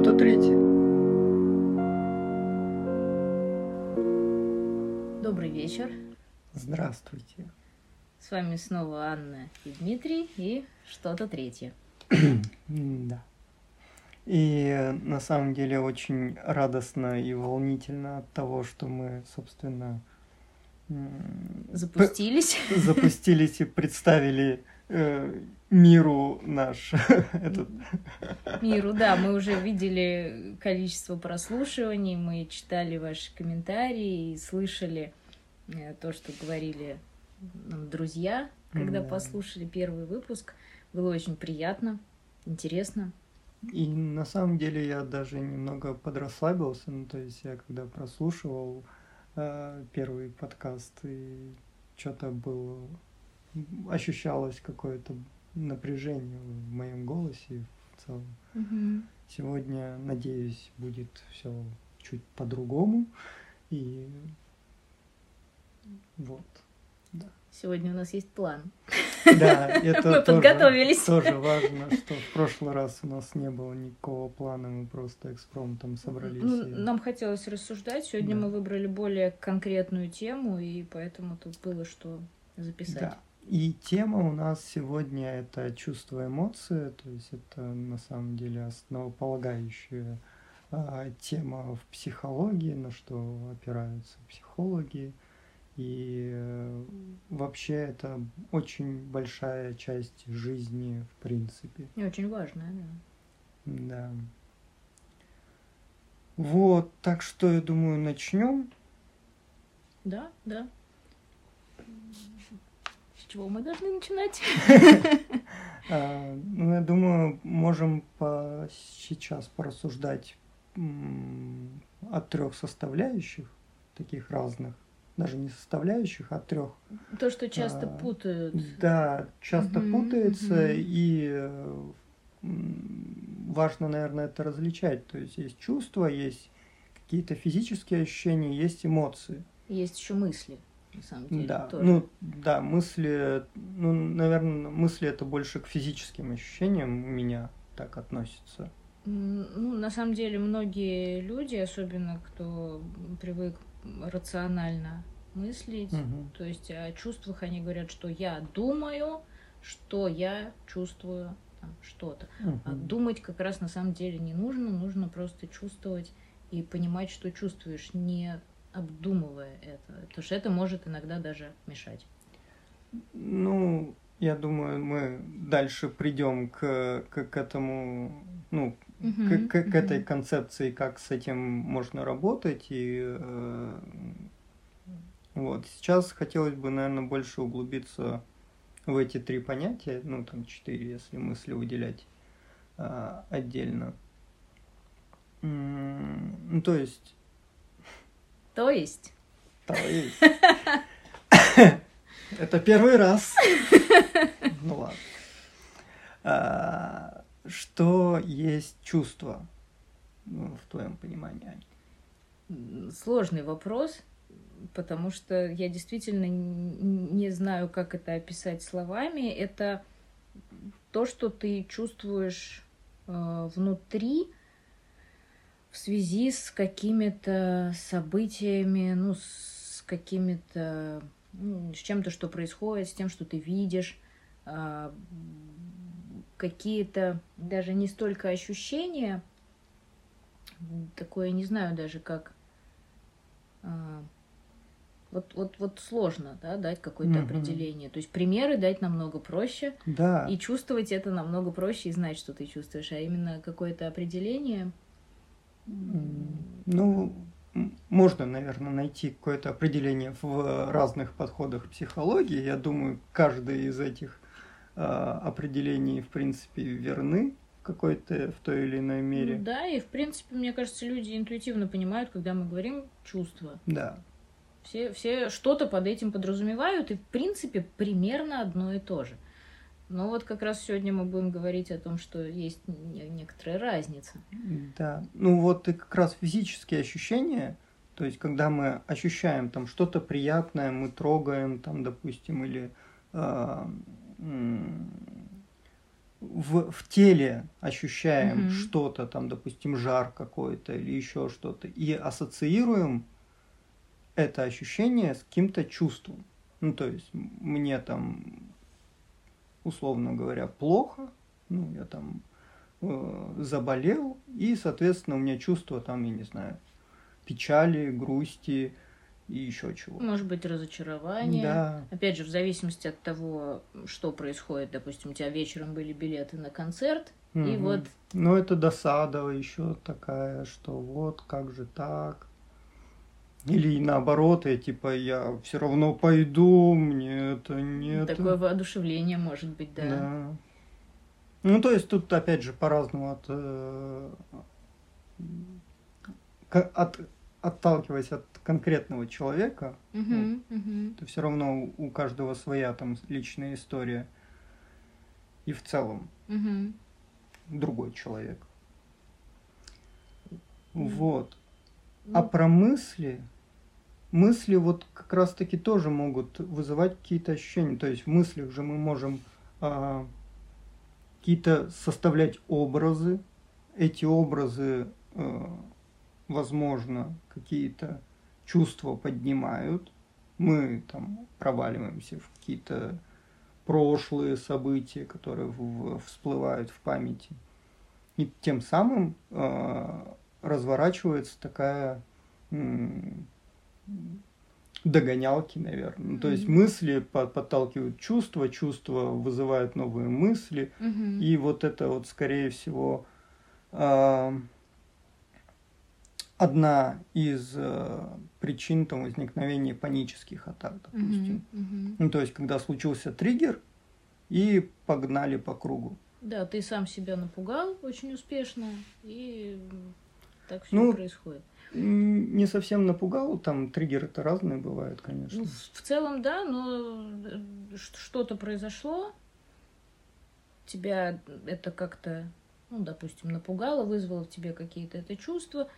что-то третье. Добрый вечер. Здравствуйте. С вами снова Анна и Дмитрий и что-то третье. Да. И на самом деле очень радостно и волнительно от того, что мы, собственно, Запустились. запустились и представили э, миру наш этот Миру, да, мы уже видели количество прослушиваний, мы читали ваши комментарии и слышали э, то, что говорили нам друзья, когда Да. послушали первый выпуск. Было очень приятно, интересно. И на самом деле я даже немного подрасслабился, ну то есть я когда прослушивал э, первый подкаст и что-то было, ощущалось какое-то напряжение в моем голосе и в целом. Сегодня, надеюсь, будет все чуть по-другому и вот. Сегодня у нас есть план. Да, это Мы тоже, подготовились. тоже важно, что в прошлый раз у нас не было никакого плана, мы просто экспромтом собрались. Ну, и- Нам хотелось рассуждать. Сегодня Да. мы выбрали более конкретную тему, и поэтому тут было что записать. Да. И тема у нас сегодня это чувство эмоции, то есть это на самом деле основополагающая а, тема в психологии, на что опираются психологи. И э, вообще это очень большая часть жизни в принципе. И очень важная, да. Да. Вот, так что я думаю, начнем. Да, да. С чего мы должны начинать? А, Ну, я думаю, можем сейчас порассуждать м, о трех составляющих, таких разных, даже не составляющих, а трех. То, что часто А, путают. Да, часто Мгм, путается, мгм. и важно, наверное, это различать. То есть есть чувства, есть какие-то физические ощущения, есть эмоции. Есть еще мысли, на самом деле. Да, тоже. ну да, мысли, ну, наверное, мысли это больше к физическим ощущениям у меня так относится. Ну, на самом деле, многие люди, особенно кто привык рационально мыслить, Мгм. то есть о чувствах они говорят, что я думаю, что я чувствую там, что-то. А Мгм. думать как раз на самом деле не нужно, нужно просто чувствовать и понимать, что чувствуешь, не обдумывая это. Потому что это может иногда даже мешать. Ну, я думаю, мы дальше придем к, к, к этому, ну, к, к, к этой концепции, как с этим можно работать. И э, вот сейчас хотелось бы, наверное, больше углубиться в эти три понятия, ну, там четыре, если мысли выделять а, отдельно. Ну, то есть, То есть, то есть. Это первый раз. Ну ладно. Что есть чувство ну, в твоем понимании? Сложный вопрос, потому что я действительно не знаю, как это описать словами. Это то, что ты чувствуешь э, внутри в связи с какими-то событиями, ну, с какими-то, ну, с чем-то, что происходит, с тем, что ты видишь, а, какие-то даже не столько ощущения, такое не знаю даже как а, вот, вот, вот сложно да, дать какое-то Мгм. определение. То есть примеры дать намного проще, Да. и чувствовать это намного проще, и знать, что ты чувствуешь. А именно какое-то определение. Ну, можно, наверное, найти какое-то определение в разных подходах психологии. Я думаю, каждое из этих определений, в принципе, верны какой-то, в той или иной мере. Ну Да, и в принципе, мне кажется, люди интуитивно понимают, когда мы говорим чувства. Да. Все, все что-то под этим подразумевают, и в принципе примерно одно и то же. Но вот как раз сегодня мы будем говорить о том, что есть не- некоторая разница. Да, ну вот и как раз физические ощущения, то есть когда мы ощущаем там что-то приятное, мы трогаем там, допустим, или м, в, в теле ощущаем Мгм. что-то, там, допустим, жар какой-то или еще что-то, и ассоциируем это ощущение с каким-то чувством. Ну, то есть, мне там, условно говоря, плохо, ну, я там э, заболел, и, соответственно, у меня чувство там, я не знаю, печали, грусти и еще чего. Может быть, разочарование. Да. Опять же, в зависимости от того, что происходит. Допустим, у тебя вечером были билеты на концерт, и Мгм. вот Ну, это досада еще такая, что вот как же так. Или наоборот, я типа, я все равно пойду, мне это нет. такое воодушевление может быть, да. Да. Ну, то есть тут опять же по-разному от, э, от отталкиваясь от конкретного человека, Мгм, мгм. то все равно у каждого своя там личная история. И в целом Мгм. другой человек. Мгм. Вот. А Ну, про мысли, мысли вот как раз-таки тоже могут вызывать какие-то ощущения. То есть в мыслях же мы можем а, какие-то составлять образы. Эти образы, э, возможно, какие-то чувства поднимают. Мы там проваливаемся в какие-то прошлые события, которые всплывают в памяти. И тем самым э, разворачивается такая догонялки, наверное. Ну, то есть мысли по- подталкивают чувства, чувства вызывают новые мысли, мгм. и вот это вот, скорее всего, а, одна из э, причин там, возникновения панических атак, допустим. Мгм, мгм. Ну, то есть, когда случился триггер, и погнали по кругу. Да, ты сам себя напугал очень успешно, и так все Ну, происходит. Не совсем напугал, там триггеры-то разные бывают, конечно. Ну, в целом, да, но э, что-то произошло, тебя это как-то, ну, допустим, напугало, вызвало в тебе какие-то это чувства,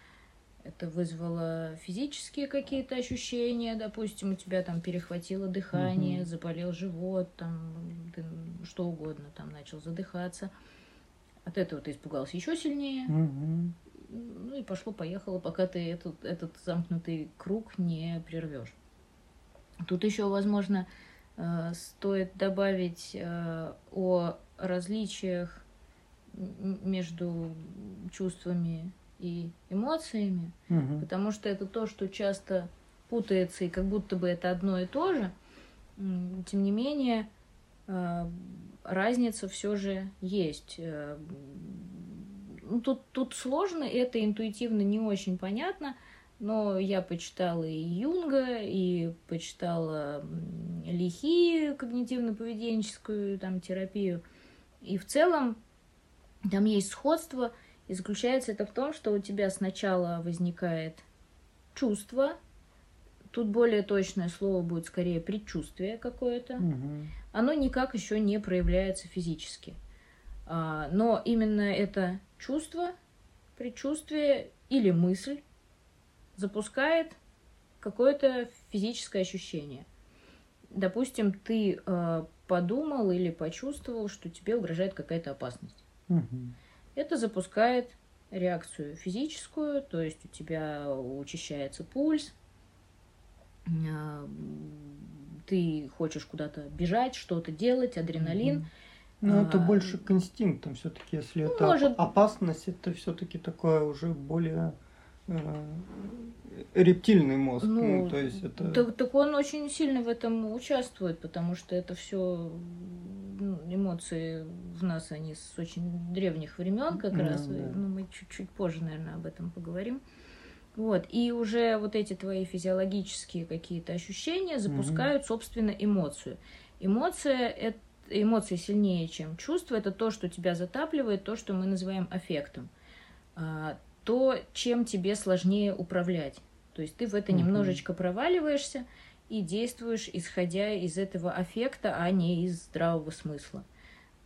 это вызвало физические какие-то ощущения, допустим, у тебя там перехватило дыхание, Мгм. заболел живот, там, ты что угодно, там, начал задыхаться. От этого ты испугался еще сильнее. Мгм. Ну и пошло-поехало, пока ты этот, этот замкнутый круг не прервешь. Тут еще, возможно, э, стоит добавить э, о различиях между чувствами и эмоциями, Мгм. потому что это то, что часто путается и как будто бы это одно и то же. Тем не менее, э, разница все же есть. Э, ну, тут, тут сложно, это интуитивно не очень понятно, но я почитала и Юнга, и почитала Лихи, когнитивно-поведенческую там, терапию. И в целом там есть сходство, и заключается это в том, что у тебя сначала возникает чувство, тут более точное слово будет скорее предчувствие какое-то, Мгм. оно никак еще не проявляется физически. А, Но именно это чувство, предчувствие или мысль запускает какое-то физическое ощущение. Допустим, ты э, подумал или почувствовал, что тебе угрожает какая-то опасность. Мгм. Это запускает реакцию физическую, то есть у тебя учащается пульс, а, ты хочешь куда-то бежать, что-то делать, адреналин. Ну, это А, больше к инстинктам все-таки, если ну, это может- опасность, это все-таки такое уже более э, рептильный мозг. Ну, Ну, то есть это. Так, так он очень сильно в этом участвует, потому что это все эмоции в нас, они с очень древних времен как Да, раз. да. Ну, мы чуть-чуть позже, наверное, об этом поговорим. Вот. И уже вот эти твои физиологические какие-то ощущения запускают, собственно, эмоцию. Эмоция это эмоции сильнее, чем чувство, это то, что тебя затапливает, то, что мы называем аффектом. А, то, чем тебе сложнее управлять. То есть ты в это Мгм. немножечко проваливаешься и действуешь, исходя из этого аффекта, а не из здравого смысла.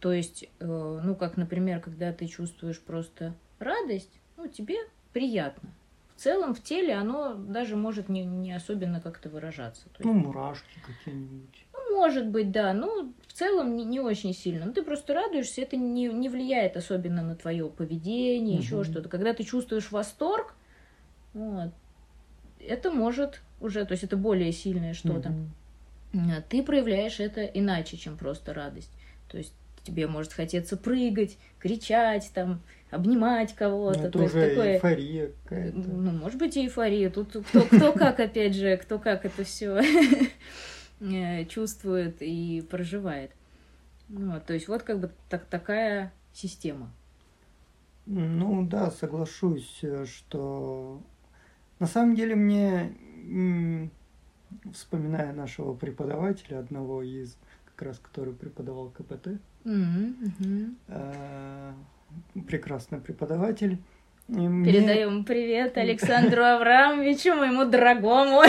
То есть, э, ну, как, например, когда ты чувствуешь просто радость, ну, тебе приятно. В целом, в теле оно даже может не, не особенно как-то выражаться. То есть, Ну, мурашки какие-нибудь. ну, может быть, да. Ну, в целом не, не очень сильно. Ну, ты просто радуешься, это не, не влияет особенно на твое поведение, еще что-то. Когда ты чувствуешь восторг, вот, это может уже, то есть это более сильное что-то. Ты проявляешь это иначе, чем просто радость. То есть тебе может хотеться прыгать, кричать, там, обнимать кого-то. Ну, это то уже такое... эйфория какая-то. Ну, может быть, и эйфория. Тут кто, кто как, опять же, кто как это все чувствует и проживает. Ну, то есть вот как бы так, такая система. Ну да, соглашусь, что на самом деле мне, вспоминая нашего преподавателя, одного из, как раз который преподавал КПТ, mm-hmm. прекрасный преподаватель. Передаем привет Александру Аврамовичу, моему дорогому.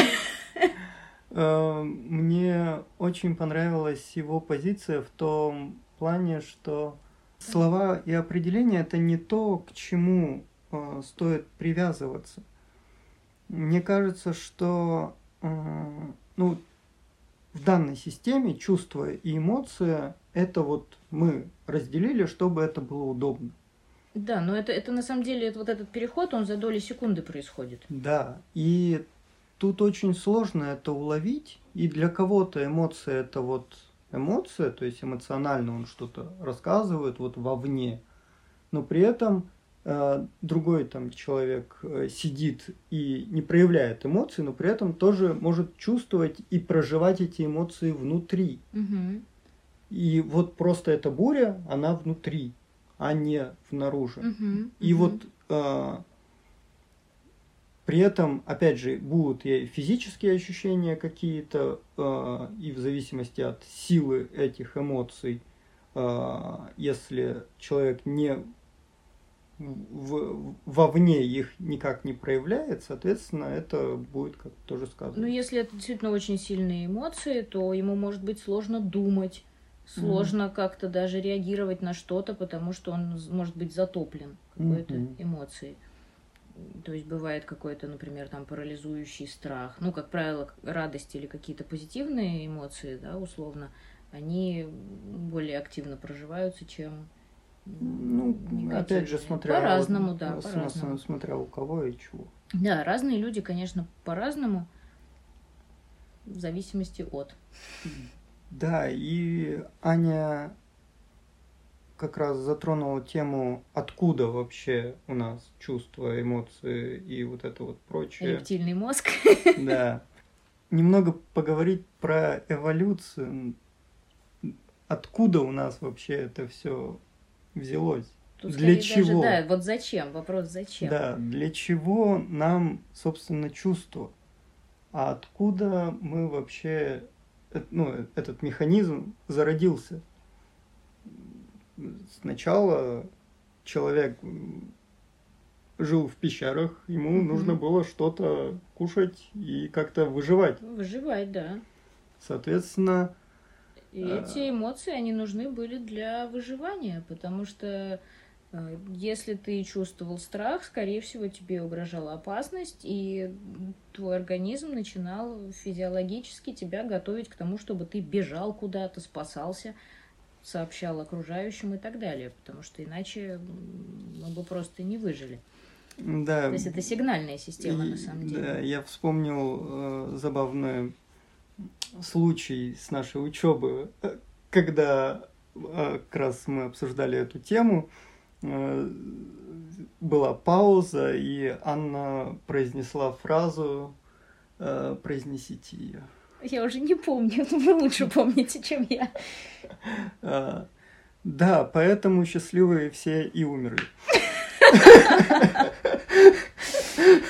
Э, мне очень понравилась его позиция в том плане, что слова и определения это не то, к чему э, стоит привязываться. Мне кажется, что э, ну, в данной системе чувства и эмоции это вот мы разделили, чтобы это было удобно. Да, но это, это на самом деле это, вот этот переход, он за доли секунды происходит. Да, и тут очень сложно это уловить, и для кого-то эмоция это вот эмоция, то есть эмоционально он что-то рассказывает вот вовне, но при этом другой там человек э, сидит и не проявляет эмоции, но при этом тоже может чувствовать и проживать эти эмоции внутри. Угу. И вот просто эта буря, она внутри, а не внаружи. Угу, и угу. вот э, при этом, опять же, будут и физические ощущения какие-то, э, и в зависимости от силы этих эмоций, э, если человек не в, вовне их никак не проявляет, соответственно, это будет как тоже сказано. Ну, если это действительно очень сильные эмоции, то ему может быть сложно думать, сложно mm-hmm. как-то даже реагировать на что-то, потому что он может быть затоплен какой-то mm-hmm. эмоцией. То есть бывает какой-то, например, там парализующий страх. Ну, как правило, радость или какие-то позитивные эмоции, да, условно, они более активно проживаются, чем ну, опять же, смотря по-разному, да, по-разному. Смотря у кого и чего. Да, разные люди, конечно, по-разному, в зависимости от. Да, и Аня как раз затронула тему, откуда вообще у нас чувства, эмоции и вот это вот прочее. Рептильный мозг. Да. Немного поговорить про эволюцию. Откуда у нас вообще это все взялось? Тут для чего? Даже, да, вот зачем? Вопрос зачем? Да, для чего нам, собственно, чувства? А откуда мы вообще, э, ну, этот механизм зародился? сначала человек жил в пещерах, ему mm нужно было что-то кушать и как-то выживать. Выживать, да. Соответственно. И э... эти эмоции, они нужны были для выживания, потому что э, если ты чувствовал страх, скорее всего, тебе угрожала опасность, и твой организм начинал физиологически тебя готовить к тому, чтобы ты бежал куда-то, спасался сообщал окружающим и так далее, потому что иначе мы бы просто не выжили. Да. То есть это сигнальная система и, на самом деле. Да, я вспомнил э, забавный случай с нашей учебы, э, когда э, как раз мы обсуждали эту тему, э, была пауза, и Анна произнесла фразу «Произнесите ее». Я уже не помню, но вы лучше помните, чем я. Да, поэтому счастливые все и умерли.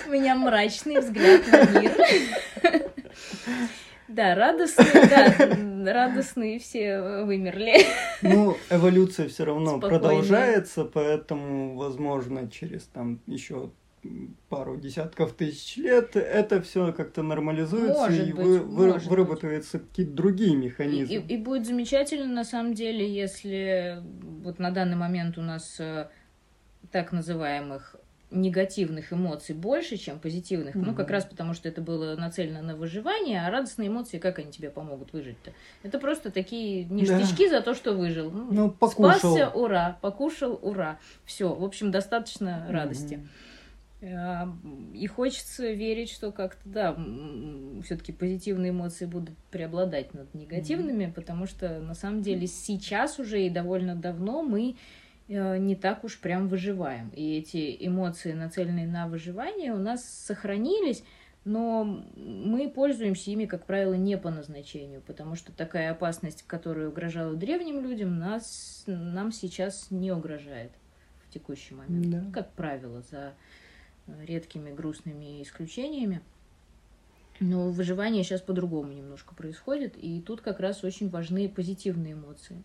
У меня мрачный взгляд на мир. Да, радостные, да, радостные все вымерли. Ну, эволюция все равно Спокойно. продолжается, поэтому, возможно, через там еще пару десятков тысяч лет это все как-то нормализуется может и быть, вы, вы, выработаются какие-то другие механизмы. И, и, и будет замечательно на самом деле, если вот на данный момент у нас э, так называемых негативных эмоций больше, чем позитивных. Mm-hmm. Ну, как раз потому, что это было нацелено на выживание, а радостные эмоции, как они тебе помогут выжить-то? Это просто такие ништячки да. за то, что выжил. Ну, ну покушал. Спасся, ура, покушал, ура. Все, в общем, достаточно радости. Mm-hmm. И хочется верить, что как-то, да, все-таки позитивные эмоции будут преобладать над негативными, mm-hmm. потому что на самом деле сейчас уже и довольно давно мы не так уж прям выживаем. И эти эмоции, нацеленные на выживание, у нас сохранились, но мы пользуемся ими, как правило, не по назначению, потому что такая опасность, которая угрожала древним людям, нас, нам сейчас не угрожает в текущий момент. Да. Как правило, за редкими грустными исключениями. Но выживание сейчас по-другому немножко происходит, и тут как раз очень важны позитивные эмоции.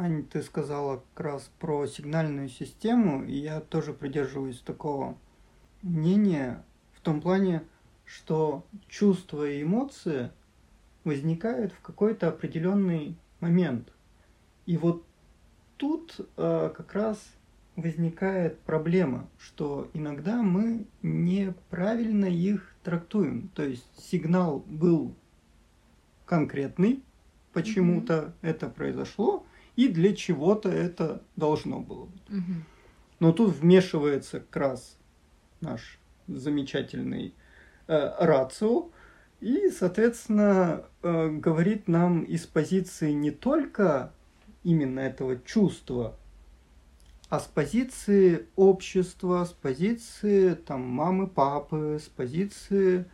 Аня, ты сказала как раз про сигнальную систему, и я тоже придерживаюсь такого мнения в том плане, что чувства и эмоции возникают в какой-то определенный момент. И вот тут э, как раз возникает проблема, что иногда мы неправильно их трактуем. То есть сигнал был конкретный, почему-то mm-hmm. это произошло, и для чего-то это должно было быть. Mm-hmm. Но тут вмешивается как раз наш замечательный э, рацио, и, соответственно, э, говорит нам из позиции не только именно этого чувства, а с позиции общества, с позиции там мамы, папы, с позиции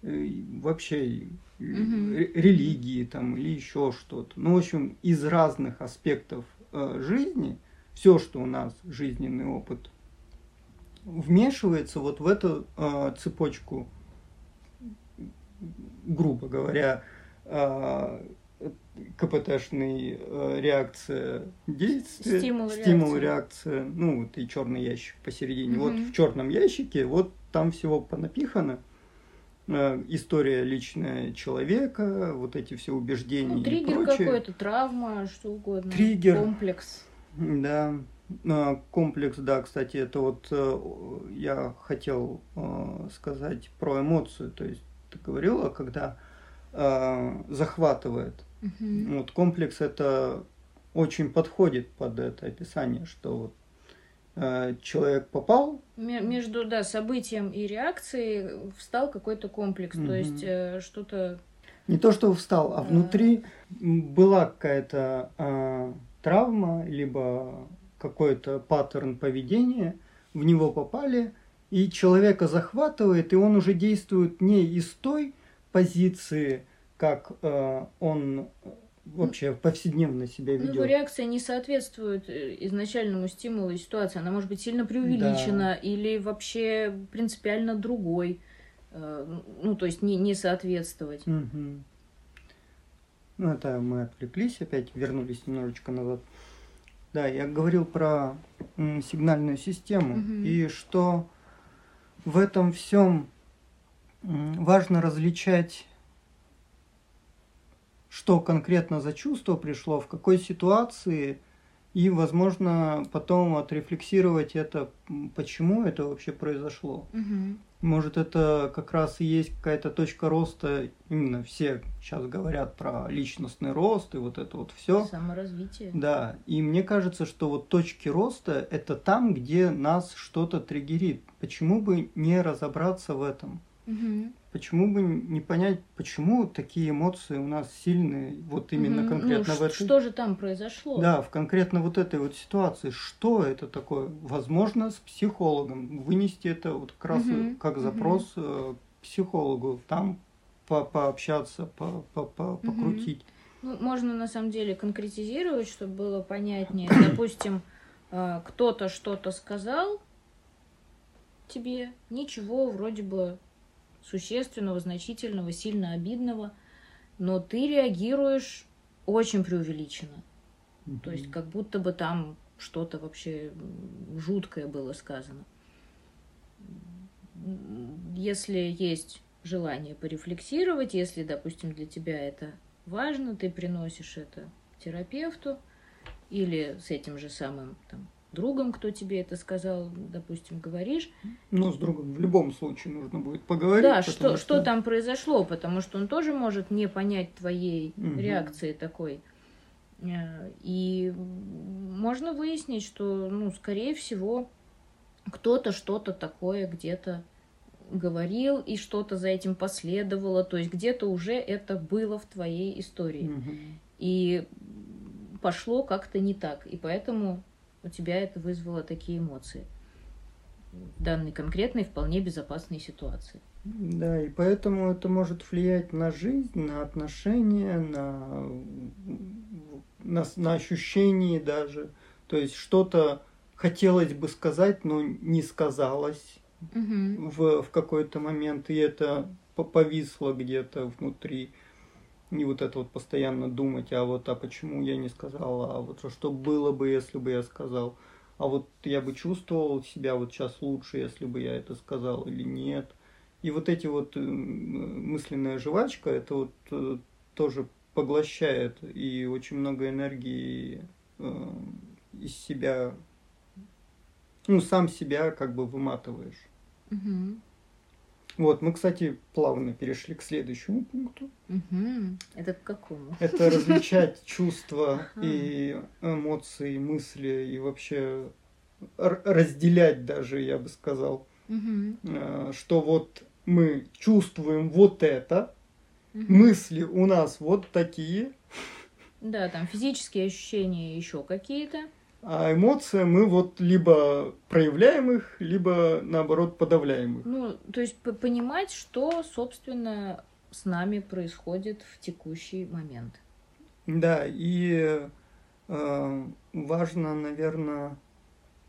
э, вообще угу. религии там или еще что-то. Ну, в общем, из разных аспектов э, жизни, все, что у нас жизненный опыт, вмешивается вот в эту э, цепочку, грубо говоря, э, КПТшный э, реакция действия, стимул, стимул реакция. реакция, ну вот и черный ящик посередине. Угу. Вот в черном ящике вот там всего понапихано. История личная человека, вот эти все убеждения. Ну, триггер какой-то, травма, что угодно. Триггер. Комплекс. Да. Э, комплекс, да, кстати, это вот э, я хотел э, сказать про эмоцию. То есть ты говорила, когда э, захватывает Угу. Вот комплекс это очень подходит под это описание, что вот э, человек попал. Между да, событием и реакцией встал какой-то комплекс, угу. то есть э, что-то. Не то, что встал, а внутри была какая-то э, травма, либо какой-то паттерн поведения, в него попали, и человека захватывает, и он уже действует не из той позиции, как э, он вообще повседневно себя ведет. Ну, его реакция не соответствует э, изначальному стимулу и ситуации. Она может быть сильно преувеличена да. или вообще принципиально другой. Э, ну, то есть не, не соответствовать. Угу. Ну, это мы отвлеклись опять, вернулись немножечко назад. Да, я говорил про сигнальную систему угу. и что в этом всем важно различать что конкретно за чувство пришло, в какой ситуации, и, возможно, потом отрефлексировать это, почему это вообще произошло. Угу. Может, это как раз и есть какая-то точка роста, именно все сейчас говорят про личностный рост и вот это вот все. Саморазвитие. Да, и мне кажется, что вот точки роста это там, где нас что-то триггерит. Почему бы не разобраться в этом? Угу. Почему бы не понять, почему такие эмоции у нас сильные, вот именно угу. конкретно ну, в этой... Что же там произошло? Да, в конкретно вот этой вот ситуации. Что это такое? Возможно, с психологом вынести это вот как раз угу. как запрос угу. психологу, там по пообщаться, по по по покрутить. Ну, можно на самом деле конкретизировать, чтобы было понятнее. Допустим, э, кто-то что-то сказал тебе, ничего вроде бы существенного, значительного, сильно обидного, но ты реагируешь очень преувеличенно. Mm-hmm. То есть как будто бы там что-то вообще жуткое было сказано. Если есть желание порефлексировать, если, допустим, для тебя это важно, ты приносишь это терапевту или с этим же самым там, другом, кто тебе это сказал, допустим, говоришь. Ну, с другом в любом случае нужно будет поговорить. Да, что, что... что там произошло, потому что он тоже может не понять твоей угу. реакции такой. Э, и можно выяснить, что, ну, скорее всего, кто-то что-то такое где-то говорил, и что-то за этим последовало, то есть где-то уже это было в твоей истории. Угу. И пошло как-то не так, и поэтому у тебя это вызвало такие эмоции в данной конкретной вполне безопасной ситуации. Да, и поэтому это может влиять на жизнь, на отношения, на, на, на ощущения даже. То есть что-то хотелось бы сказать, но не сказалось угу. в, в какой-то момент, и это повисло где-то внутри. И вот это вот постоянно думать, а вот а почему я не сказала, а вот что было бы, если бы я сказал, а вот я бы чувствовал себя вот сейчас лучше, если бы я это сказал или нет. И вот эти вот э, мысленная жвачка, это вот э, тоже поглощает и очень много энергии э, из себя, ну, сам себя как бы выматываешь. Угу. Вот, мы, кстати, плавно перешли к следующему пункту. Угу. Это к какому? Это различать чувства и эмоции, мысли, и вообще разделять даже, я бы сказал, угу. что вот мы чувствуем вот это, мысли у нас вот такие. Да, там физические ощущения еще какие-то. А эмоции мы вот либо проявляем их, либо наоборот подавляем их. Ну, то есть понимать, что, собственно, с нами происходит в текущий момент. Да, и э, важно, наверное,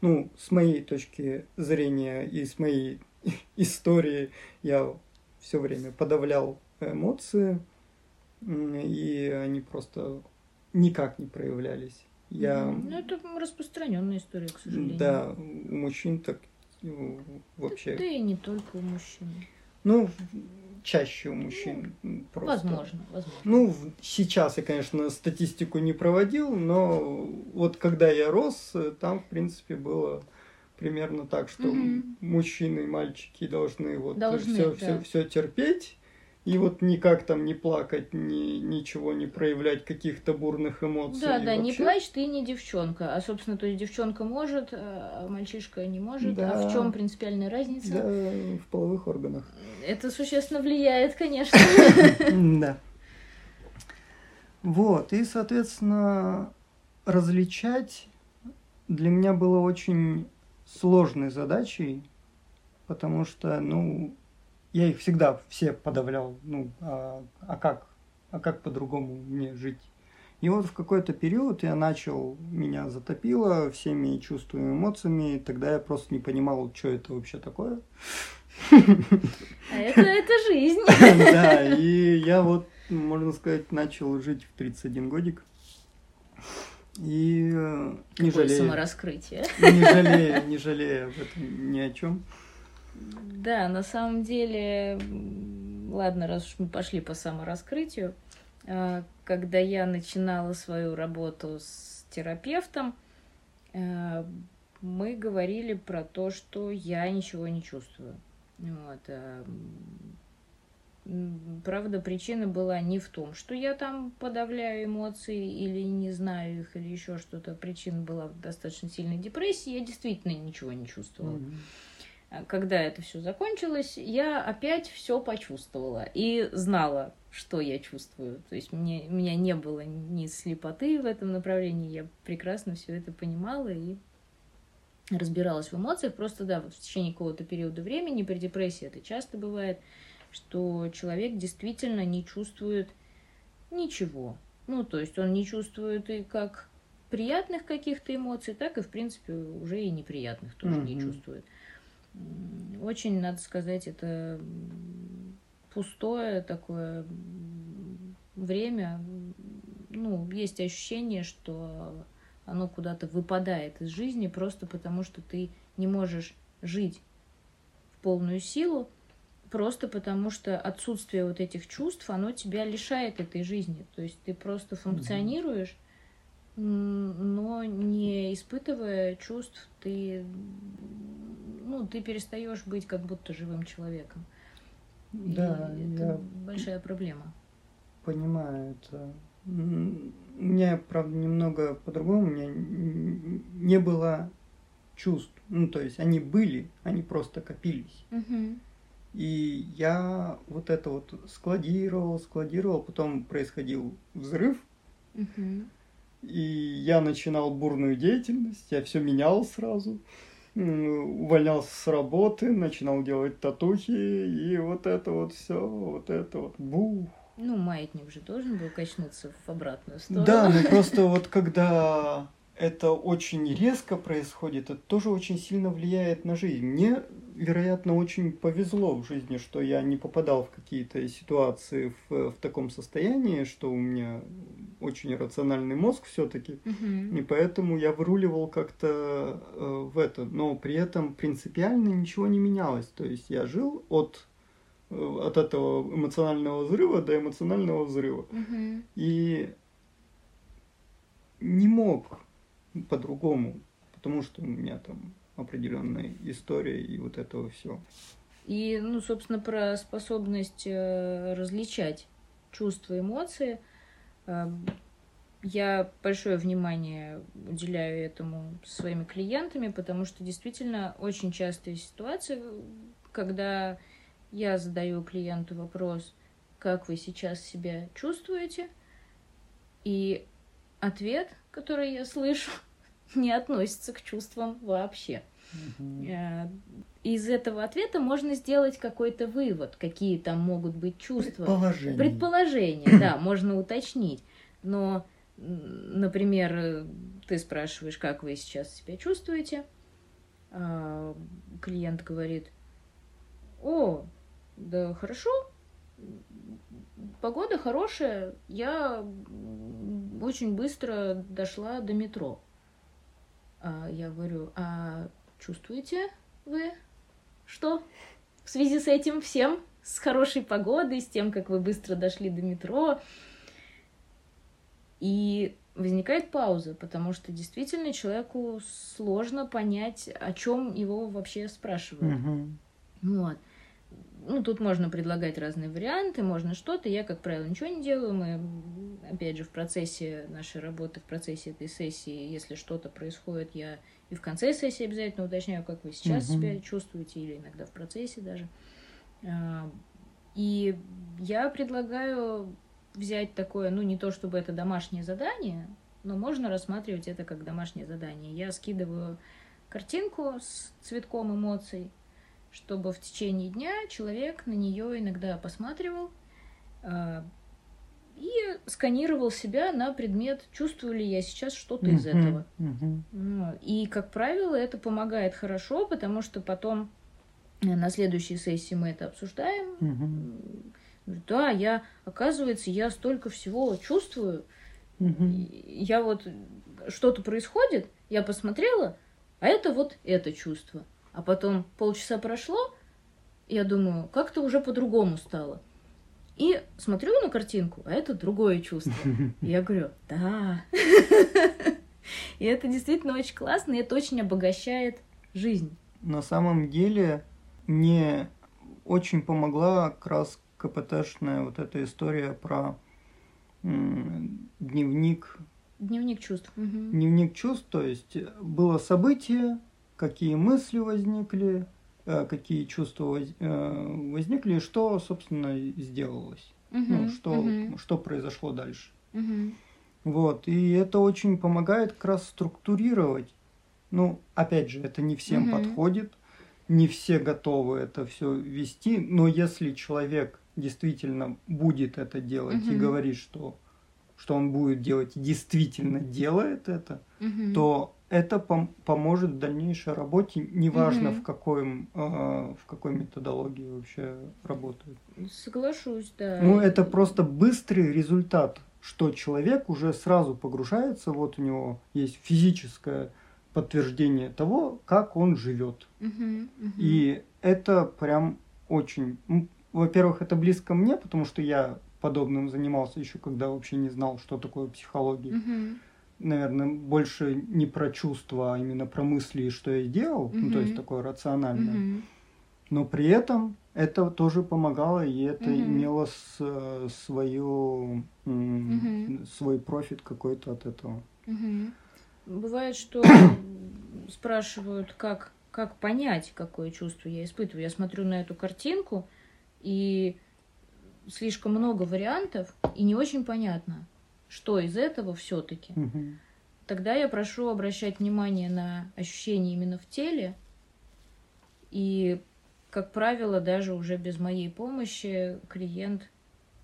ну, с моей точки зрения и с моей истории, я все время подавлял эмоции, и они просто никак не проявлялись. Я... Ну, это распространенная история, к сожалению. Да, у мужчин так ну, вообще. Да, и не только у мужчин. Ну, чаще у мужчин ну, просто. Возможно, возможно. Ну, сейчас я, конечно, статистику не проводил, но вот когда я рос, там, в принципе, было примерно так, что угу. мужчины и мальчики должны вот должны, все, да. все, все терпеть и вот никак там не плакать, ни, ничего не проявлять, каких-то бурных эмоций. Да, да, вообще... не плачь, ты не девчонка. А, собственно, то есть девчонка может, а мальчишка не может. Да. А в чем принципиальная разница? Да, в половых органах. Это существенно влияет, конечно. Да. Вот, и, соответственно, различать для меня было очень сложной задачей, потому что, ну, я их всегда все подавлял. Ну, а, а как? А как по-другому мне жить? И вот в какой-то период я начал, меня затопило всеми чувствами, эмоциями, тогда я просто не понимал, что это вообще такое. А это, это жизнь. Да, и я вот, можно сказать, начал жить в 31 годик. И э, не жалею. самораскрытие. Не жалею, не жалею об этом ни о чем. Да, на самом деле, ладно, раз уж мы пошли по самораскрытию, а, когда я начинала свою работу с терапевтом, а, мы говорили про то, что я ничего не чувствую. Вот. А, правда, причина была не в том, что я там подавляю эмоции или не знаю их, или еще что-то. Причина была в достаточно сильной депрессии. Я действительно ничего не чувствовала. Mm-hmm. Э, когда это все закончилось, я опять все почувствовала и знала, что я чувствую. То есть мне, у меня не было ни слепоты в этом направлении, я прекрасно все это понимала и разбиралась в эмоциях. Просто, да, в течение какого-то периода времени при депрессии это часто бывает, что человек действительно не чувствует ничего. Ну, то есть он не чувствует и как приятных каких-то эмоций, так и, в принципе, уже и неприятных тоже mm-hmm. не чувствует. Очень, надо сказать, это пустое такое время. Ну, есть ощущение, что оно куда-то выпадает из жизни просто потому, что ты не можешь жить в полную силу, просто потому что отсутствие вот этих чувств, оно тебя лишает этой жизни. То есть ты просто функционируешь но не испытывая чувств, ты, ну, ты перестаешь быть как будто живым человеком. Да, И это я большая проблема. понимаю это. У меня, правда, немного по-другому. У меня не было чувств. Ну, то есть они были, они просто копились. Мгм. И я вот это вот складировал, складировал, потом происходил взрыв, Мгм. и я начинал бурную деятельность, я все менял сразу, увольнялся с работы, начинал делать татухи, и вот это вот все, вот это вот бух. Ну, маятник же должен был качнуться в обратную сторону. Да, но просто вот когда это очень резко происходит, это тоже очень сильно влияет на жизнь. Мне, вероятно, очень повезло в жизни, что я не попадал в какие-то ситуации в, в таком состоянии, что у меня очень рациональный мозг все-таки. Мгм. И поэтому я выруливал как-то э, в это. Но при этом принципиально ничего не менялось. То есть я жил от, э, от этого эмоционального взрыва до эмоционального взрыва. Мгм. И не мог по-другому, потому что у меня там определенная история и вот этого все. И, ну, собственно, про способность э, различать чувства эмоции. Э, я большое внимание уделяю этому своими клиентами, потому что действительно очень частые ситуации, когда я задаю клиенту вопрос, как вы сейчас себя чувствуете, и ответ, который я слышу, не относится к чувствам вообще. Э, Из этого ответа можно сделать какой-то вывод, какие там могут быть чувства. Предположение. Предположение, да, можно уточнить. Но, например, э, ты спрашиваешь, как вы сейчас себя чувствуете, а клиент говорит, о, да хорошо, погода хорошая, я очень быстро дошла до метро. А я говорю, а чувствуете вы что в связи с этим всем, с хорошей погодой, с тем, как вы быстро дошли до метро? И возникает пауза, потому что действительно человеку сложно понять, о чем его вообще спрашивают. Мгм. Вот. Ну, тут можно предлагать разные варианты, можно что-то. Я, как правило, ничего не делаю. Мы, опять же, в процессе нашей работы, в процессе этой сессии, если что-то происходит, я и в конце сессии обязательно уточняю, как вы сейчас Мгм. себя чувствуете, или иногда в процессе даже. А, И я предлагаю взять такое, ну, не то чтобы это домашнее задание, но можно рассматривать это как домашнее задание. Я скидываю картинку с цветком эмоций, чтобы в течение дня человек на нее иногда посматривал а, и сканировал себя на предмет, чувствую ли я сейчас что-то из этого. Ну, И, как правило, это помогает хорошо, потому что потом э, на следующей сессии мы это обсуждаем. Да, я, оказывается, я столько всего чувствую. Я вот что-то происходит, я посмотрела, а это вот это чувство. А потом полчаса прошло, я думаю, как-то уже по-другому стало. И смотрю на картинку, а это другое чувство. И я говорю, да. И это действительно очень классно, и это очень обогащает жизнь. На самом деле мне очень помогла как раз КПТшная вот эта история про дневник Дневник чувств. Дневник чувств, то есть было событие, какие мысли возникли, э, какие чувства э, возникли, и что, собственно, и сделалось. Ну, Мгм. что, Мгм. что произошло дальше. Мгм. Вот, и это очень помогает как раз структурировать. Ну, опять же, это не всем Мгм. подходит, не все готовы это все вести, но если человек действительно будет это делать и Мгм. говорит, что, что он будет делать и действительно делает это, Мгм. то это пом- поможет в дальнейшей работе, неважно Мгм. в, какой, в какой методологии вообще работает. Соглашусь, да. Ну, это просто быстрый результат, что человек уже сразу погружается, вот у него есть физическое подтверждение того, как он живет. Мгм. Мгм. И это прям очень... м, Во-первых, это близко мне, потому что я подобным занимался еще, когда вообще не знал, что такое психология. Мгм. Наверное, больше не про чувства, а именно про мысли, что я делал, mm-hmm. ну, то есть такое рациональное. Mm-hmm. Но при этом это тоже помогало, и это mm-hmm. имело с, свою, mm-hmm. свой профит какой-то от этого. Mm-hmm. Бывает, что спрашивают, как, как понять, какое чувство я испытываю. Я смотрю на эту картинку, и слишком много вариантов, и не очень понятно, что из этого все-таки. Угу. Тогда я прошу обращать внимание на ощущения именно в теле. И, как правило, даже уже без моей помощи клиент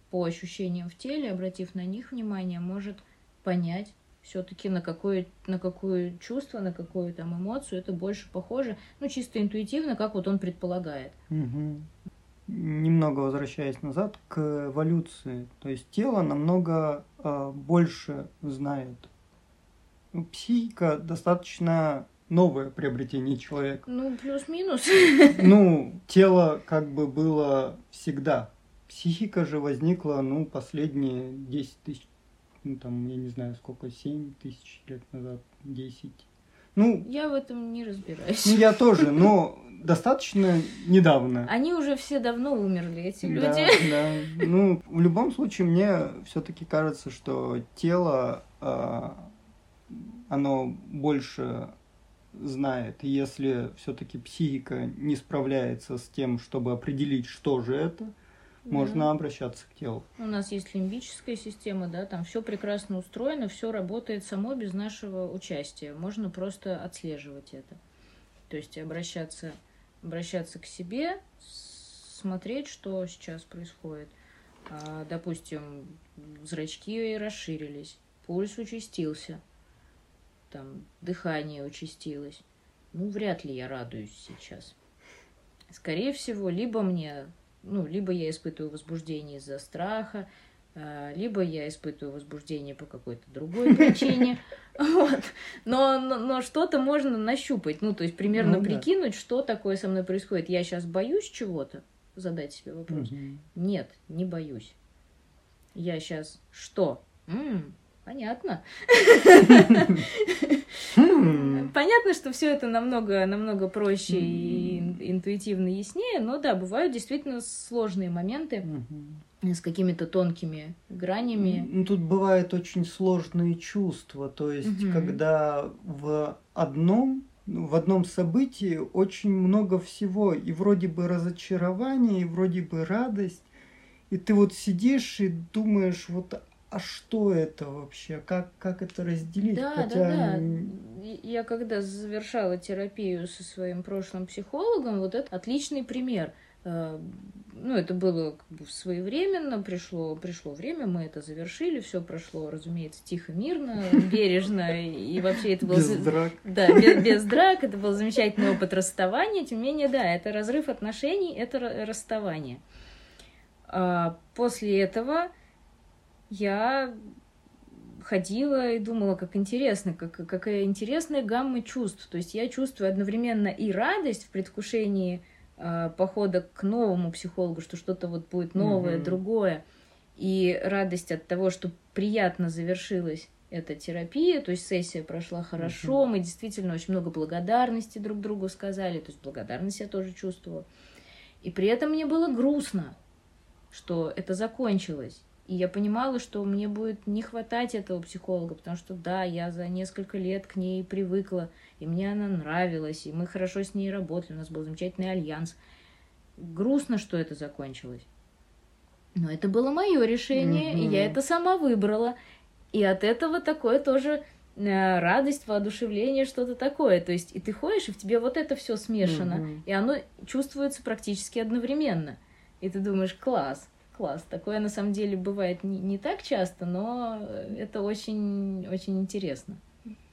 по ощущениям в теле, обратив на них внимание, может понять, все-таки на какое, на какое чувство, на какую там эмоцию это больше похоже, ну, чисто интуитивно, как вот он предполагает. Угу. Немного возвращаясь назад к эволюции, то есть тело намного э, больше знает. Психика достаточно новое приобретение человека. Ну, плюс-минус. Ну, тело как бы было всегда. Психика же возникла, ну, последние 10 тысяч ну там, я не знаю, сколько, 7 тысяч лет назад, 10. Ну, я в этом не разбираюсь. Ну, я тоже, но достаточно недавно. Они уже все давно умерли, эти люди. Да, да. Ну, в любом случае, мне все-таки кажется, что тело, э, оно больше знает. Если все-таки психика не справляется с тем, чтобы определить, что же это, можно да. обращаться к телу. У нас есть лимбическая система, да, там все прекрасно устроено, все работает само без нашего участия. Можно просто отслеживать это. То есть обращаться, обращаться к себе, смотреть, что сейчас происходит. А, допустим, зрачки расширились, пульс участился, там дыхание участилось. Ну, вряд ли я радуюсь сейчас. Скорее всего, либо мне ну, либо я испытываю возбуждение из-за страха, а, либо я испытываю возбуждение по какой-то другой причине. Вот. Но, но, но что-то можно нащупать, ну, то есть примерно ну, прикинуть, да. что такое со мной происходит. Я сейчас боюсь чего-то, задать себе вопрос. Угу. Нет, не боюсь. Я сейчас что? М-м, понятно. Хм. Понятно, что все это намного, намного проще и интуитивно яснее, но да, бывают действительно сложные моменты с какими-то тонкими гранями. Ну, тут бывают очень сложные чувства, то есть, угу. когда в одном в одном событии очень много всего, и вроде бы разочарование, и вроде бы радость, и ты вот сидишь и думаешь, вот а что это вообще? Как, как это разделить? Да, Хотя... да, да. Я когда завершала терапию со своим прошлым психологом, вот это отличный пример. Э, ну, это было как бы своевременно, пришло, пришло время, мы это завершили, все прошло, разумеется, тихо, мирно, бережно, и вообще это было... Без драк. Да, без, без драк, это был замечательный опыт расставания, тем не менее, да, это разрыв отношений, это расставание. А после этого я ходила и думала, как интересно, как, какая интересная гамма чувств. То есть я чувствую одновременно и радость в предвкушении э, похода к новому психологу, что что-то вот будет новое, mm-hmm. другое, и радость от того, что приятно завершилась эта терапия, то есть сессия прошла хорошо, mm-hmm. мы действительно очень много благодарности друг другу сказали, то есть благодарность я тоже чувствовала. И при этом мне было грустно, что это закончилось. И я понимала, что мне будет не хватать этого психолога, потому что да, я за несколько лет к ней привыкла, и мне она нравилась, и мы хорошо с ней работали, у нас был замечательный альянс. Грустно, что это закончилось. Но это было мое решение, mm-hmm. и я это сама выбрала. И от этого такое тоже э, радость, воодушевление, что-то такое. То есть, и ты ходишь, и в тебе вот это все смешано, mm-hmm. и оно чувствуется практически одновременно. И ты думаешь, класс класс. Такое на самом деле бывает не, не так часто, но это очень, очень интересно.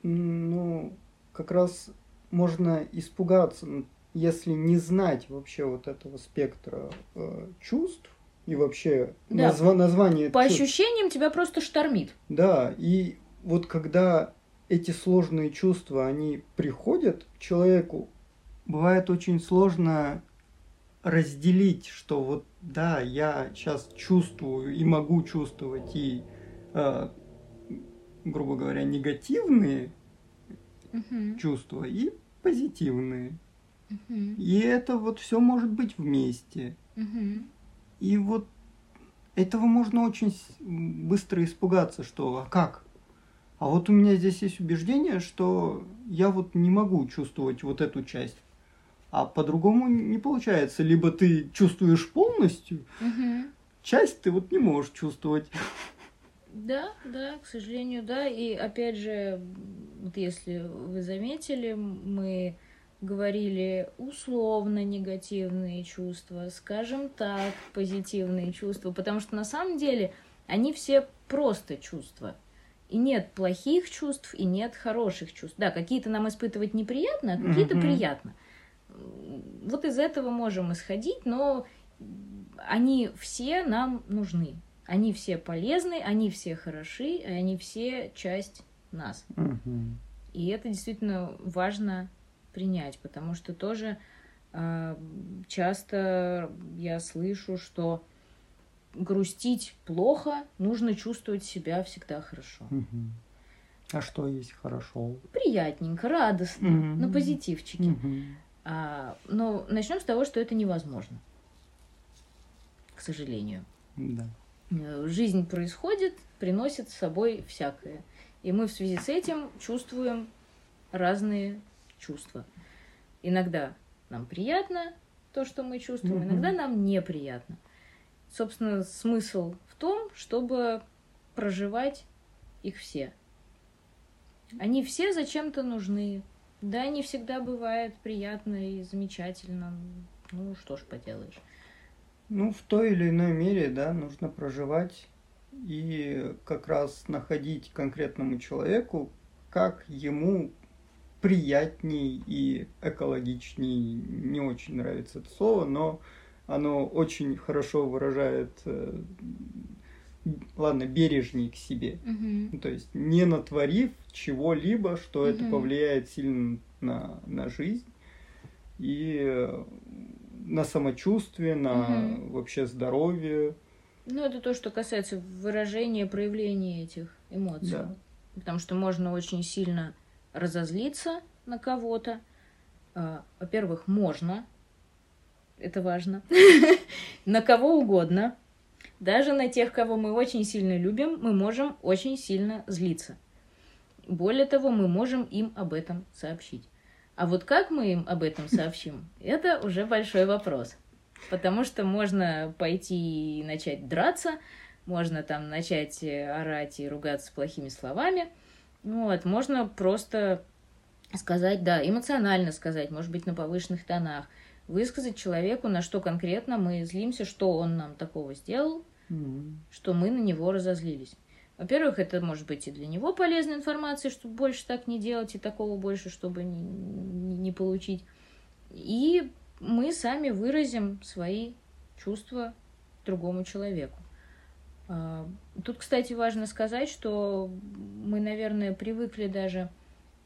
Ну, как раз можно испугаться, если не знать вообще вот этого спектра э, чувств и вообще да. назва название. По чувств. ощущениям тебя просто штормит. Да, и вот когда эти сложные чувства, они приходят к человеку, бывает очень сложно разделить, что вот да, я сейчас чувствую и могу чувствовать и э, грубо говоря, негативные Мгм. чувства и позитивные. Мгм. И это вот все может быть вместе. Мгм. И вот этого можно очень быстро испугаться, что а как? А вот у меня здесь есть убеждение, что я вот не могу чувствовать вот эту часть. А по-другому не получается. Либо ты чувствуешь полностью, Мгм. часть ты вот не можешь чувствовать. Да, да, к сожалению, да. И опять же, вот если вы заметили, мы говорили условно негативные чувства, скажем так, позитивные чувства, потому что на самом деле они все просто чувства. И нет плохих чувств, и нет хороших чувств. Да, какие-то нам испытывать неприятно, а какие-то Мгм. приятно. Вот из этого можем исходить, но они все нам нужны. Они все полезны, они все хороши, они все часть нас. Мгм. И это действительно важно принять, потому что тоже э, часто я слышу, что грустить плохо, нужно чувствовать себя всегда хорошо. Мгм. А что есть хорошо? Приятненько, радостно, Мгм. на позитивчике. Мгм. А, но начнем с того, что это невозможно. К сожалению. Да. Э, Жизнь происходит, приносит с собой всякое. И мы в связи с этим чувствуем разные чувства. Иногда нам приятно то, что мы чувствуем, Мгм. иногда нам неприятно. Собственно, смысл в том, чтобы проживать их все. Они все зачем-то нужны. Да, не всегда бывает приятно и замечательно. Ну, что ж поделаешь. Ну, в той или иной мере, да, нужно проживать и как раз находить конкретному человеку, как ему приятней и экологичней. Не очень нравится это слово, но оно очень хорошо выражает, э, ладно, бережней к себе. Ну, То есть не натворив чего-либо, что это Мгм. повлияет сильно на, на жизнь и э, на самочувствие, на Мгм. вообще здоровье. Ну, это то, что касается выражения, проявления этих эмоций. Да. Потому что можно очень сильно разозлиться на кого-то. А, Во-первых, можно. Это важно. На кого угодно. Даже на тех, кого мы очень сильно любим, мы можем очень сильно злиться. Более того, мы можем им об этом сообщить. А вот как мы им об этом сообщим, это уже большой вопрос. Потому что можно пойти и начать драться, можно там начать э, орать и ругаться плохими словами. Вот, можно просто сказать, да, эмоционально сказать, может быть, на повышенных тонах, высказать человеку, на что конкретно мы злимся, что он нам такого сделал, Что мы на него разозлились. Во-первых, это может быть и для него полезная информация, чтобы больше так не делать и такого больше, чтобы не, не- получить. И мы сами выразим свои чувства другому человеку. А, Тут, кстати, важно сказать, что мы, наверное, привыкли даже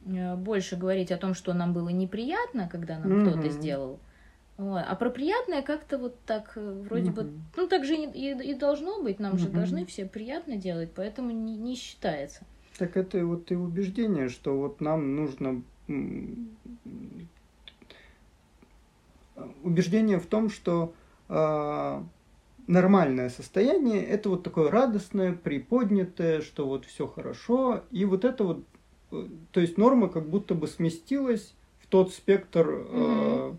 э, больше говорить о том, что нам было неприятно, когда нам Мгм. кто-то сделал. Вот. А про приятное как-то вот так э, вроде бы Мгм. ну, так же и, и- и должно быть. Нам же Мгм. должны все приятно делать, поэтому не, не считается. Так это вот и убеждение, что вот нам нужно убеждение в том, что а, нормальное состояние это вот такое радостное, приподнятое, что вот все хорошо, и вот это вот, э, то есть норма как будто бы сместилась в тот спектр, э,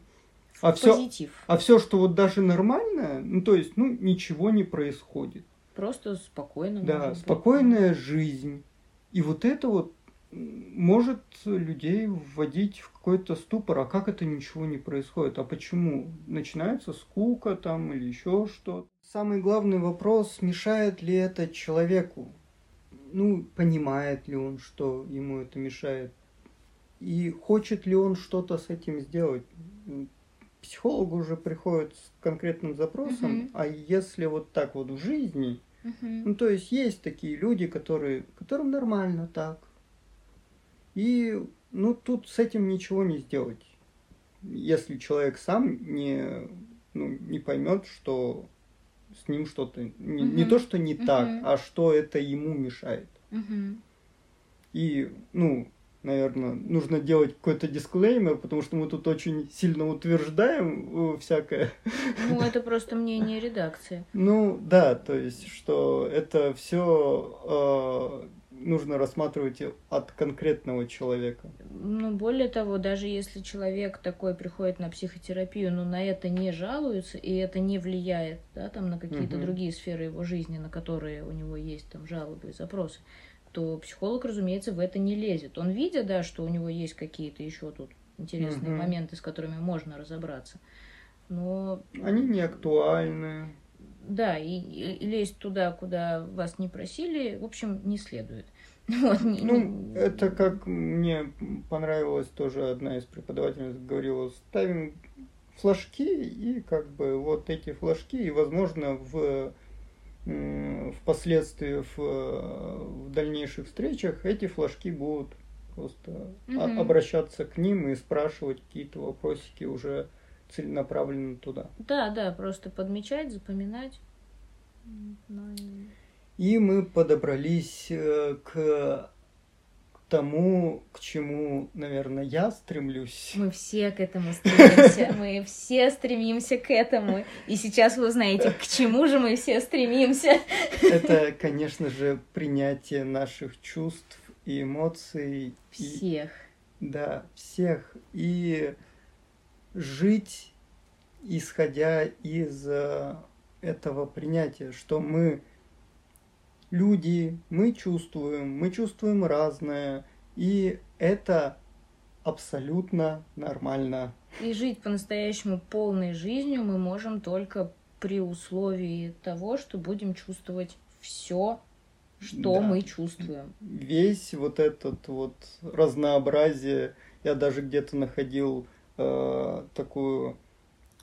а В все, Позитив. а все, что вот даже нормальное, ну то есть, ну ничего не происходит. Просто спокойно. Да, быть. спокойная жизнь. И вот это вот может людей вводить в какой-то ступор. А как это ничего не происходит? А почему? Начинается скука там или еще что Самый главный вопрос, мешает ли это человеку? Ну, понимает ли он, что ему это мешает? И хочет ли он что-то с этим сделать? М, Психолог уже приходит с конкретным запросом, Мгм. а если вот так вот в жизни, Мгм. ну, то есть есть такие люди, которые, которым нормально так. И, ну, тут с этим ничего не сделать. Если человек сам не, ну, не поймет, что с ним что-то не, не Мгм. то, что не так, Мгм. а что это ему мешает. Мгм. И, ну, наверное, нужно делать какой-то дисклеймер, потому что мы тут очень сильно утверждаем э, всякое. Ну, это просто мнение редакции. Ну, да, то есть, что это все э, нужно рассматривать от конкретного человека. Ну, более того, даже если человек такой приходит на психотерапию, но на это не жалуется, и это не влияет, да, там, на какие-то угу. другие сферы его жизни, на которые у него есть там жалобы и запросы, то психолог, разумеется, в это не лезет. Он видя, да, что у него есть какие-то еще тут интересные угу. моменты, с которыми можно разобраться. Но... Они не актуальны. Да, и, и лезть туда, куда вас не просили, в общем, не следует. Вот, ну, это как мне понравилось тоже одна из преподавательниц говорила, ставим флажки и как бы вот эти флажки, и возможно в впоследствии в, в дальнейших встречах эти флажки будут просто угу. обращаться к ним и спрашивать какие-то вопросики уже целенаправленно туда. Да, да, просто подмечать, запоминать. Но... И мы подобрались э, к тому, к чему, наверное, я стремлюсь. Мы все к этому стремимся. Мы все стремимся к этому. И сейчас вы узнаете, к чему же мы все стремимся. Это, конечно же, принятие наших чувств и эмоций. Всех. И, да, всех. И жить, исходя из э, этого принятия, что мы люди, мы чувствуем, мы чувствуем разное, и это абсолютно нормально. И жить по-настоящему полной жизнью мы можем только при условии того, что будем чувствовать все, что да. мы чувствуем. Весь вот этот вот разнообразие, я даже где-то находил э, такую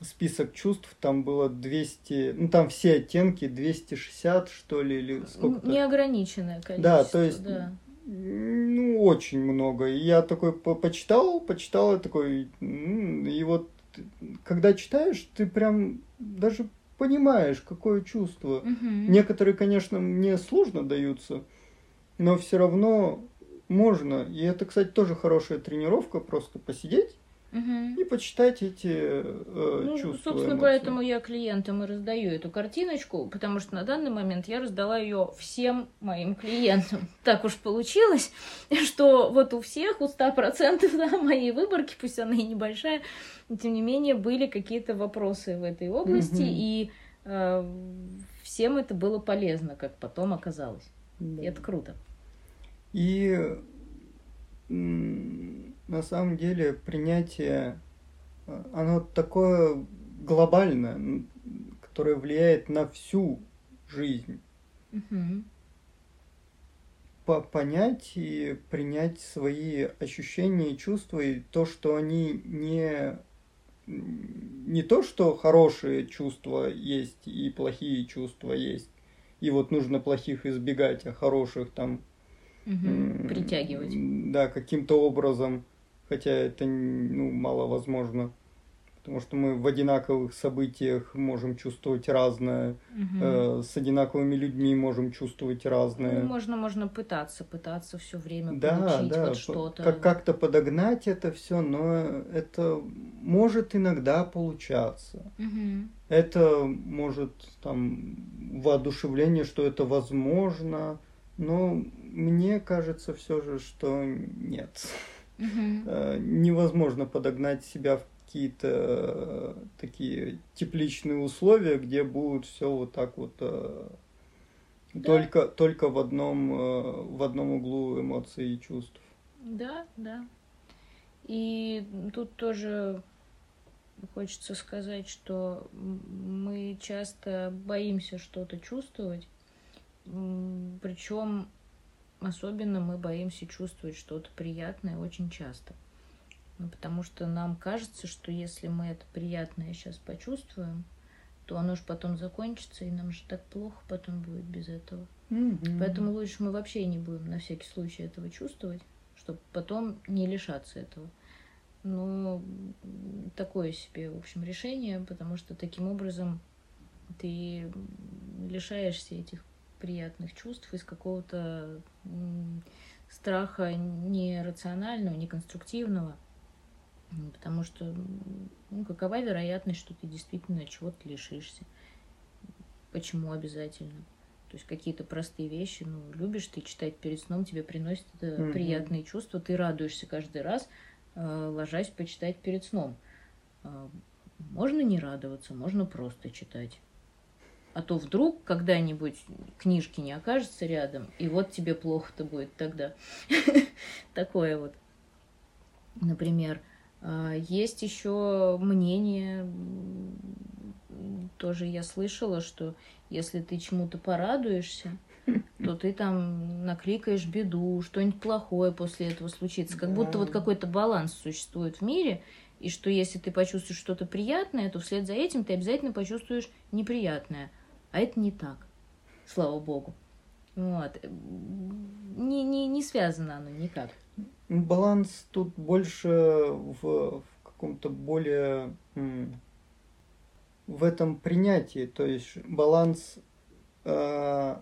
список чувств, там было 200, ну там все оттенки 260, что ли, или сколько-то. Неограниченное количество. Да, то есть, да. ну, очень много. И я такой по почитал, почитал, и такой, и вот когда читаешь, ты прям даже понимаешь, какое чувство. Угу. Некоторые, конечно, мне сложно даются, но все равно можно. И это, кстати, тоже хорошая тренировка, просто посидеть угу. и почитать эти э, ну, чувства. Собственно, эмоции. поэтому я клиентам и раздаю эту картиночку, потому что на данный момент я раздала ее всем моим клиентам. Так уж получилось, что вот у всех, у 100% да, моей выборки, пусть она и небольшая, тем не менее были какие-то вопросы в этой области, угу. и э, всем это было полезно, как потом оказалось. Да. И это круто. И на самом деле принятие, э, оно такое глобальное, которое влияет на всю жизнь. Угу. По понять и принять свои ощущения и чувства, и то, что они не не то, что хорошие чувства есть и плохие чувства есть, и вот нужно плохих избегать, а хороших там угу, притягивать. Да, каким-то образом хотя это ну, маловозможно. Потому что мы в одинаковых событиях можем чувствовать разное, угу. э, с одинаковыми людьми можем чувствовать разное. Ну, можно, можно пытаться, пытаться все время да, получить да, вот что-то. Как- как-то подогнать это все, но это может иногда получаться. Угу. Это может там воодушевление, что это возможно, но мне кажется все же, что нет. Угу. Невозможно подогнать себя в какие-то э, такие тепличные условия, где будет все вот так вот э, да. только, только в одном, в одном углу эмоций и чувств. Да, да. И тут тоже хочется сказать, что мы часто боимся что-то чувствовать, причем Особенно мы боимся чувствовать что-то приятное очень часто. Ну, потому что нам кажется, что если мы это приятное сейчас почувствуем, то оно же потом закончится, и нам же так плохо потом будет без этого. Mm-hmm. Поэтому лучше мы вообще не будем на всякий случай этого чувствовать, чтобы потом не лишаться этого. Ну, такое себе, в общем, решение, потому что таким образом ты лишаешься этих приятных чувств из какого-то страха не рационального, не конструктивного, потому что ну, какова вероятность, что ты действительно чего-то лишишься? Почему обязательно? То есть какие-то простые вещи, ну, любишь ты читать перед сном, тебе приносит это mm-hmm. приятные чувства, ты радуешься каждый раз, э, ложась почитать перед сном. Э, можно не радоваться, можно просто читать. А то вдруг когда-нибудь книжки не окажется рядом, и вот тебе плохо-то будет тогда. Такое вот. Например, а, есть еще мнение, тоже я слышала, что если ты чему-то порадуешься, то ты там накликаешь беду, что-нибудь плохое после этого случится. Как будто вот какой-то баланс существует в мире, и что если ты почувствуешь что-то приятное, то вслед за этим ты обязательно почувствуешь неприятное. А это не так, слава богу. Вот. Не, не, не связано оно никак. Баланс тут больше в, в каком-то более в этом принятии, то есть баланс э,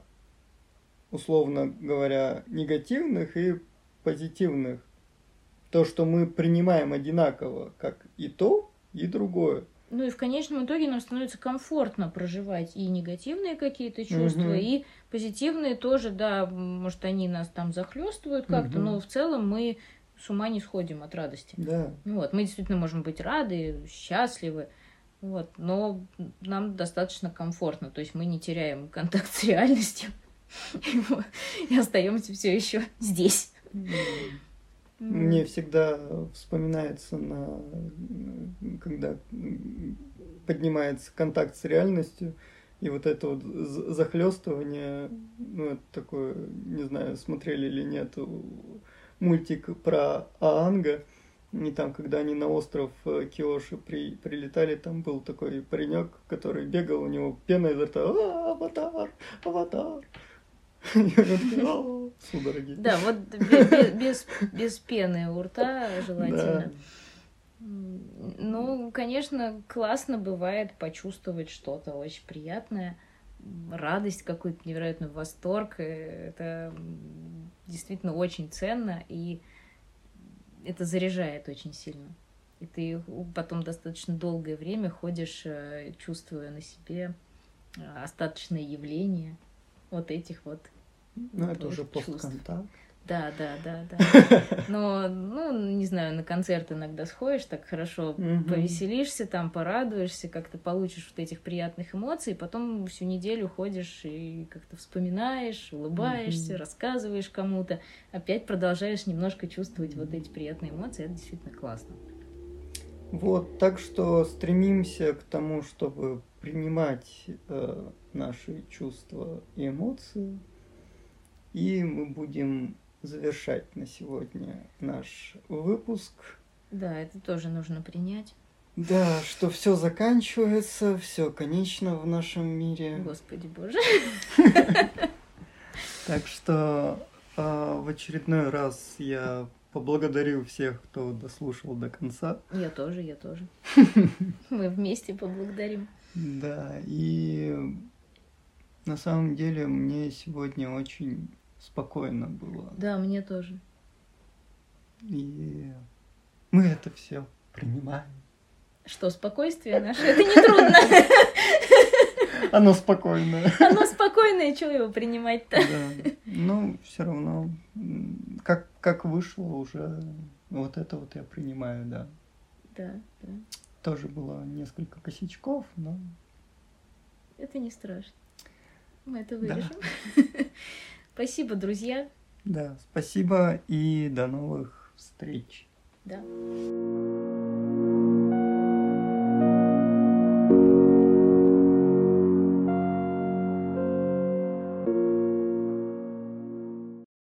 условно говоря негативных и позитивных. То, что мы принимаем одинаково, как и то, и другое. Ну и в конечном итоге нам становится комфортно проживать и негативные какие-то чувства, угу. и позитивные тоже, да, может, они нас там захлестывают как-то, угу. но в целом мы с ума не сходим от радости. Да. Вот, мы действительно можем быть рады, счастливы, вот, но нам достаточно комфортно, то есть мы не теряем контакт с реальностью и остаемся все еще здесь. Мне всегда вспоминается, на, когда поднимается контакт с реальностью, и вот это вот захлестывание, ну, это такое, не знаю, смотрели или нет, мультик про Аанга, и там, когда они на остров э, Киоши при, прилетали, там был такой паренек, который бегал, у него пена изо рта, а, аватар, аватар. Судороги. Да, вот без, без, без пены у рта желательно. Ну, конечно, классно бывает почувствовать что-то очень приятное, радость какой-то, невероятный восторг. Э, это действительно очень ценно, и это заряжает очень сильно. И ты потом достаточно долгое время ходишь, э, чувствуя на себе э, остаточные явления вот этих вот. Ну, это уже постконтакт. Да, да, да, да. Но, ну, не знаю, на концерт иногда сходишь, так хорошо повеселишься, там порадуешься, как-то получишь вот этих приятных эмоций, потом всю неделю ходишь и как-то вспоминаешь, улыбаешься, рассказываешь кому-то, опять продолжаешь немножко чувствовать вот эти приятные эмоции, это действительно классно. Вот, так что стремимся к тому, чтобы принимать э, наши чувства и эмоции, и мы будем завершать на сегодня наш выпуск. Да, это тоже нужно принять. Да, что все заканчивается, все конечно в нашем мире. Господи боже. Так что а, в очередной раз я поблагодарю всех, кто дослушал до конца. Я тоже, я тоже. Мы вместе поблагодарим. Да, и на самом деле мне сегодня очень спокойно было. Да, мне тоже. И мы это все принимаем. Что, спокойствие наше? Это не трудно. Оно спокойное. Оно спокойное, чего его принимать-то? Да. Ну, все равно, как, как вышло уже, вот это вот я принимаю, да. Да, да. Тоже было несколько косячков, но... Это не страшно. Мы это вырежем. Да. Спасибо, друзья. Да, спасибо и до новых встреч. Да.